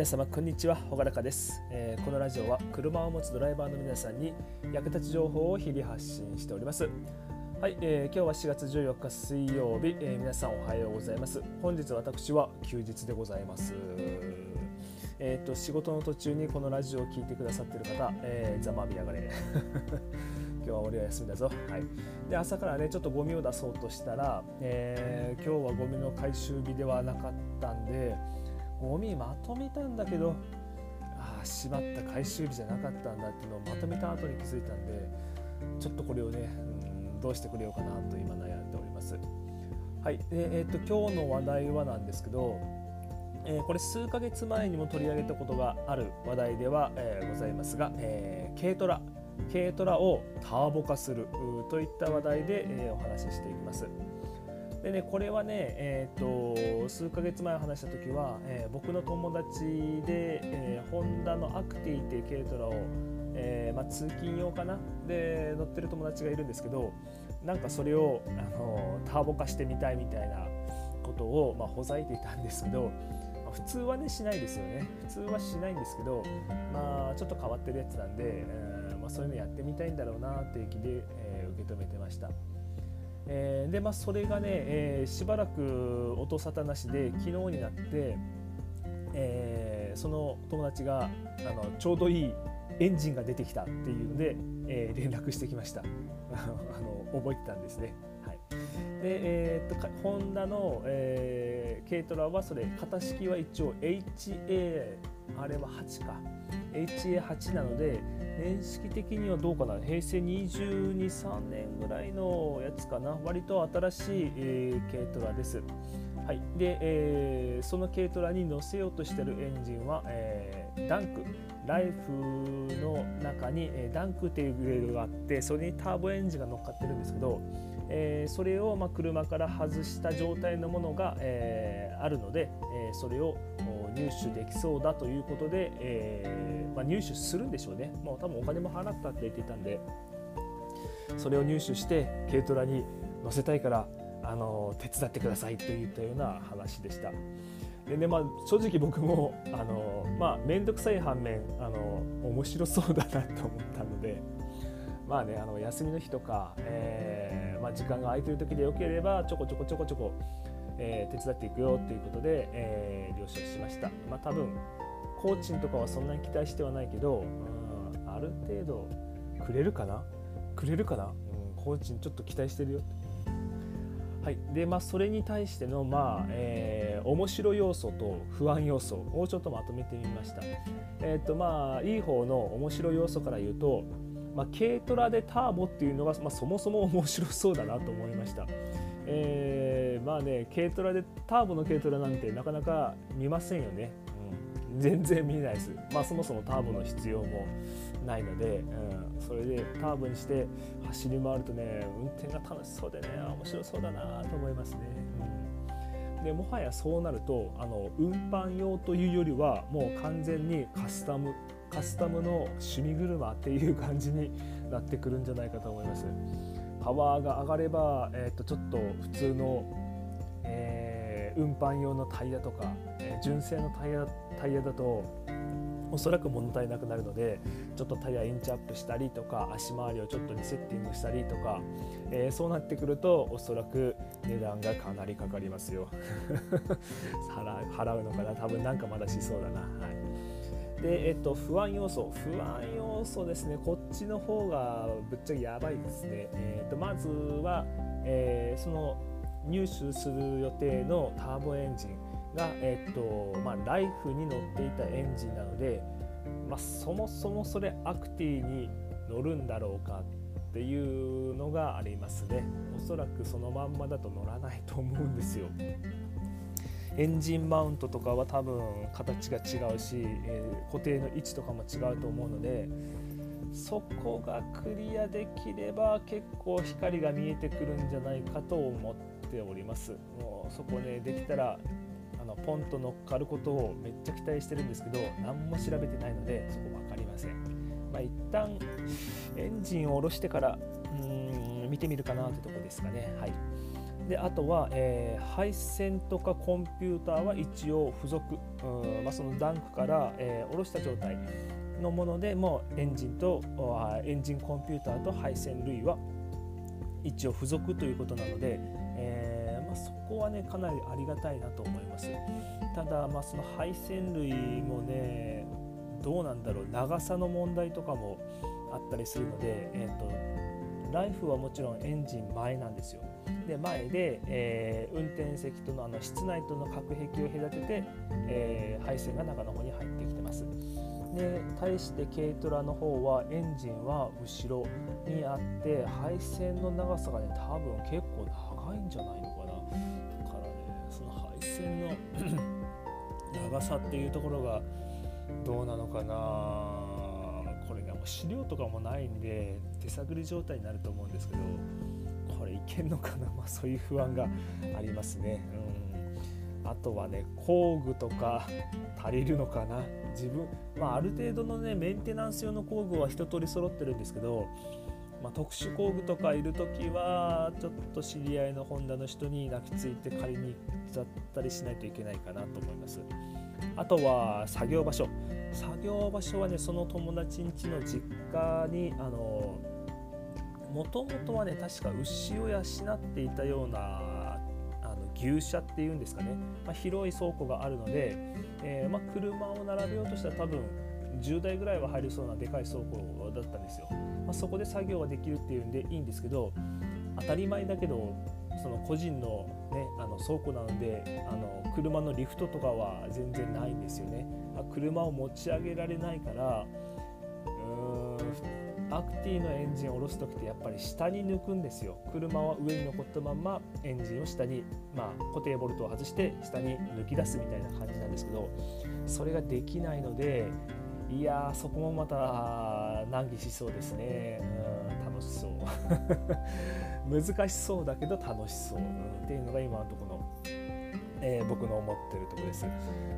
皆様こんにちは。ほがらかです、えー、このラジオは車を持つドライバーの皆さんに役立つ情報を日々発信しております。はい、えー、今日は4月14日水曜日、えー、皆さんおはようございます。本日私は休日でございます。えっ、と仕事の途中にこのラジオを聞いてくださっている方、えー、ざまみやがれ。今日は俺は休みだぞ。はい、で朝からねちょっとゴミを出そうとしたら、えー、今日はゴミの回収日ではなかったんでゴミまとめたんだけどああしまった回収日じゃなかったんだっていうのをまとめた後に気づいたんでちょっとこれをね、うん、どうしてくれようかなと今悩んでおります。はい、えー、っと今日の話題はなんですけど、えー、これ数ヶ月前にも取り上げたことがある話題では、えー、ございますが、え軽トラ軽トラをターボ化するといった話題で、えお話ししていきます。でねこれはね、えーと、数ヶ月前話した時は、えー、僕の友達で、えー、ホンダのアクティっていう軽トラを、えーまあ、通勤用かな？で乗ってる友達がいるんですけどなんかそれをあのターボ化してみたいみたいなことを、まあ、ほざいていたんですけど、普通はねしないですよね普通はしないんですけど、まあ、ちょっと変わってるやつなんで、えーまあ、そういうのやってみたいんだろうなっていう気で、えー、受け止めてました。えー、でまあそれがね、えー、しばらく音沙汰なしで昨日になって、えー、その友達があのちょうどいいエンジンが出てきたっていうので、えー、連絡してきました。あの覚えてたんですね。はい、で、えー、っとホンダの、えー、軽トラはそれ型式は一応 HA あれは8か。HA8 なので年式的にはどうかな？平成223年ぐらいのやつかな？割と新しい、えー、軽トラです。はい、で、えー、その軽トラに乗せようとしてるエンジンは、えー、ダンク。ライフの中に、え、ダンクっていうグレードがあってそれにターボエンジンが乗っかってるんですけど、えー、それを、ま、車から外した状態のものが、えー、あるので、え、それを入手できそうだということで、えまあ、入手するんでしょうねもう多分お金も払ったって言っていたんでそれを入手して軽トラに乗せたいからあの手伝ってくださいといったような話でした。でねまあ、正直僕もあの、まあ、面倒くさい反面あの面白そうだなと思ったのでまあねあの休みの日とか、えーまあ、時間が空いてる時でよければちょこちょこちょこちょこ、えー、手伝っていくよっていうことで、えー、了承しました。まあ、多分コーチンとかはそんなに期待してはないけど、うん、ある程度くれるかな？くれるかな、うん、コーチンちょっと期待してるよはいでまあ、それに対しての、まあえー、面白要素と不安要素をちょっとまとめてみました。えーとまあ、いい方の面白要素から言うと、まあ、軽トラでターボっていうのが、まあ、そもそも面白そうだなと思いました。えー、まあね軽トラでターボの軽トラなんてなかなか見ませんよね。うん、全然見ないです。まあそもそもターボの必要もないので、うん、それでターボにして走り回るとね運転が楽しそうでね面白そうだなと思いますね。うん、でもはやそうなるとあの運搬用というよりはもう完全にカスタムカスタムの趣味車っていう感じになってくるんじゃないかと思います。パワーが上がれば、えー、とちょっと普通の、えー、運搬用のタイヤとか、えー、純正のタイヤタイヤだとおそらく物足りなくなるのでちょっとタイヤインチアップしたりとか足回りをちょっとリセッティングしたりとか、えー、そうなってくるとおそらく値段がかなりかかりますよ。払うのかな？多分なんかまだしそうだな。で、えっと、不安要素。不安要素ですね。こっちの方がぶっちゃけやばいですね、えっと、まずは、えー、その入手する予定のターボエンジンが、えっとまあ、ライフに乗っていたエンジンなので、まあ、そもそもそれアクティに乗るんだろうかっていうのがありますね。おそらくそのまんまだと乗らないと思うんですよ。エンジンマウントとかは多分形が違うし、えー、固定の位置とかも違うと思うのでそこがクリアできれば結構光が見えてくるんじゃないかと思っております。もうそこねできたらあのポンと乗っかることをめっちゃ期待してるんですけど何も調べてないのでそこ分かりません。まあ一旦エンジンを下ろしてからうん見てみるかなってとこですかね。はい。であとは、えー、配線とかコンピューターは一応付属、うんまあ、そのダンクから、えー、下ろした状態のものでもうエンジンとエンジンコンピューターと配線類は一応付属ということなので、えーまあ、そこはねかなりありがたいなと思います。ただ、まあ、その配線類もねどうなんだろう。長さの問題とかもあったりするので、えーと、ライフはもちろんエンジン前なんですよ。で前で、えー、運転席とのあの室内との隔壁を隔てて、えー、配線が中の方に入ってきてます。で対して軽トラの方はエンジンは後ろにあって配線の長さがね多分結構長いんじゃないのかな。だからねその配線の 長さっていうところがどうなのかな。これねもう資料とかもないんで手探り状態になると思うんですけどこれいけんのかな、まあ、そういう不安がありますね。うん、あとはね工具とか足りるのかな？自分、まあ、ある程度のねメンテナンス用の工具は一通り揃ってるんですけど、まあ、特殊工具とかいる時はちょっと知り合いのホンダの人に泣きついて借りに行っちゃったりしないといけないかなと思います。あとは作業場所作業場所はねその友達ん家の実家にあのもともとはね確か牛を養っていたようなあの牛舎っていうんですかね、まあ、広い倉庫があるので、えー、まあ、車を並べようとしたら多分10台ぐらいは入りそうなでかい倉庫だったんですよ、まあ、そこで作業はできるっていうんでいいんですけど当たり前だけどその個人の,、ね、あの倉庫なのであの車のリフトとかは全然ないんですよね。車を持ち上げられないからアクティのエンジンを下ろす時ってやっぱり下に抜くんですよ。車は上に残ったままエンジンを下に、まあ、固定ボルトを外して下に抜き出すみたいな感じなんですけどそれができないのでいやそこもまた難儀しそうですね、うん、楽しそう。難しそうだけど楽しそう、っていうのが今のところの、えー、僕の思ってるところです。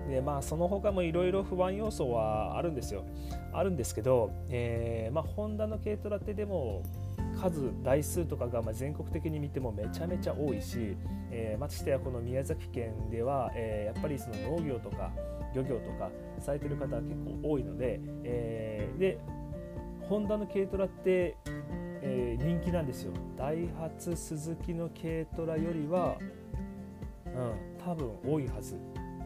でまあその他もいろいろ不安要素はあるんですよ。あるんですけど、えー、まあホンダの軽トラってでも数台数とかがま全国的に見てもめちゃめちゃ多いし、えー、ましてやこの宮崎県では、えー、やっぱりその農業とか漁業とかされてる方は結構多いので、えー、でホンダの軽トラってえ、人気なんですよ。ダイハツスズキの軽トラよりは、うん、多分多いはず。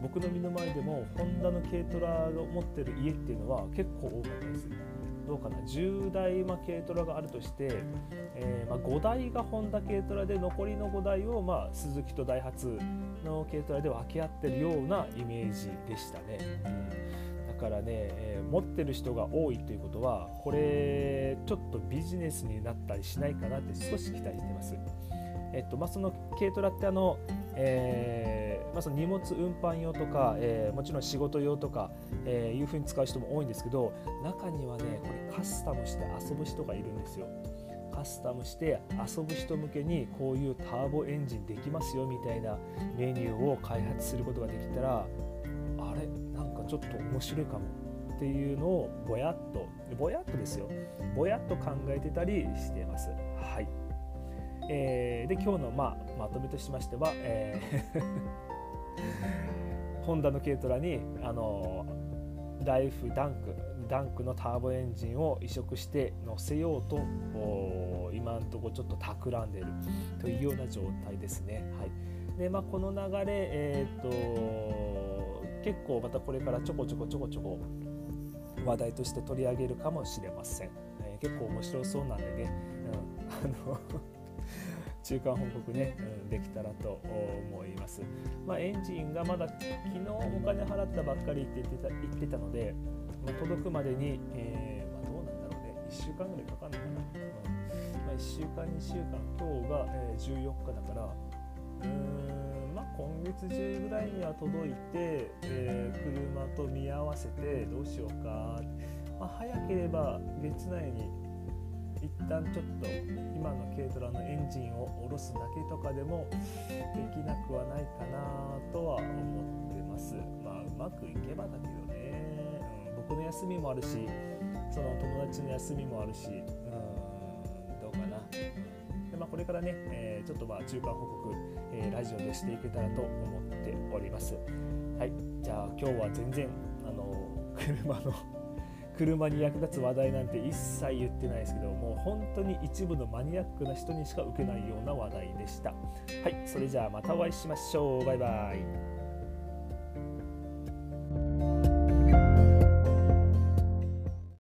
僕の身の前でもホンダの軽トラを持ってる家っていうのは結構多かったです。どうかな。10台、ま、軽トラがあるとして、えー、ま、5台がホンダ軽トラで残りの5台を、まあ、スズキとダイハツの軽トラで分け合ってるようなイメージでしたね、うん。だからね、えー、持ってる人が多いということはこれちょっとビジネスになったりしないかなって少し期待してます。えっとまあ、その軽トラってあの、えーまあ、その荷物運搬用とか、えー、もちろん仕事用とか、えー、いうふうに使う人も多いんですけど中にはねこれカスタムして遊ぶ人がいるんですよ。カスタムして遊ぶ人向けにこういうターボエンジンできますよみたいなメニューを開発することができたらあれなんかちょっと面白いかもっていうのをぼやっとぼやっとですよぼやっと考えてたりしてます。はい、えー、で今日の、まあ、まとめとしましては、えー ホンダの軽トラにあのライフダンクダンクのターボエンジンを移植して乗せようと今のところちょっと企んでいるというような状態ですね。はい。でまあ、この流れ、えーと結構またこれからちょこちょこちょこちょこ話題として取り上げるかもしれません、えー、結構面白そうなんでね、うん、あの中間報告ね、うん、できたらと思います。まあ、エンジンがまだ昨日お金払ったばっかりって言ってた言ってたので、まあ、届くまでに、えー、まあ、どうなんだろうね、1週間ぐらいかかるのかな。うんまあ、1週間、2週間、今日が、え、14日だから、うーんまあ今月中ぐらいには届いて、えー、車と見合わせてどうしようか、まあ、早ければ月内に一旦ちょっと今の軽トラのエンジンを下ろすだけとかでもできなくはないかなとは思ってます。まあうまくいけばだけどね、うん、僕の休みもあるしその友達の休みもあるし、うん、どうかな。でまあ、これからね、えー、ちょっとまあ中間報告、えー、ラジオでしていけたらと思っております。はい、じゃあ今日は全然あの車の車に役立つ話題なんて一切言ってないですけどもう本当に一部のマニアックな人にしか受けないような話題でした。はいそれじゃあまたお会いしましょう。バイバイ。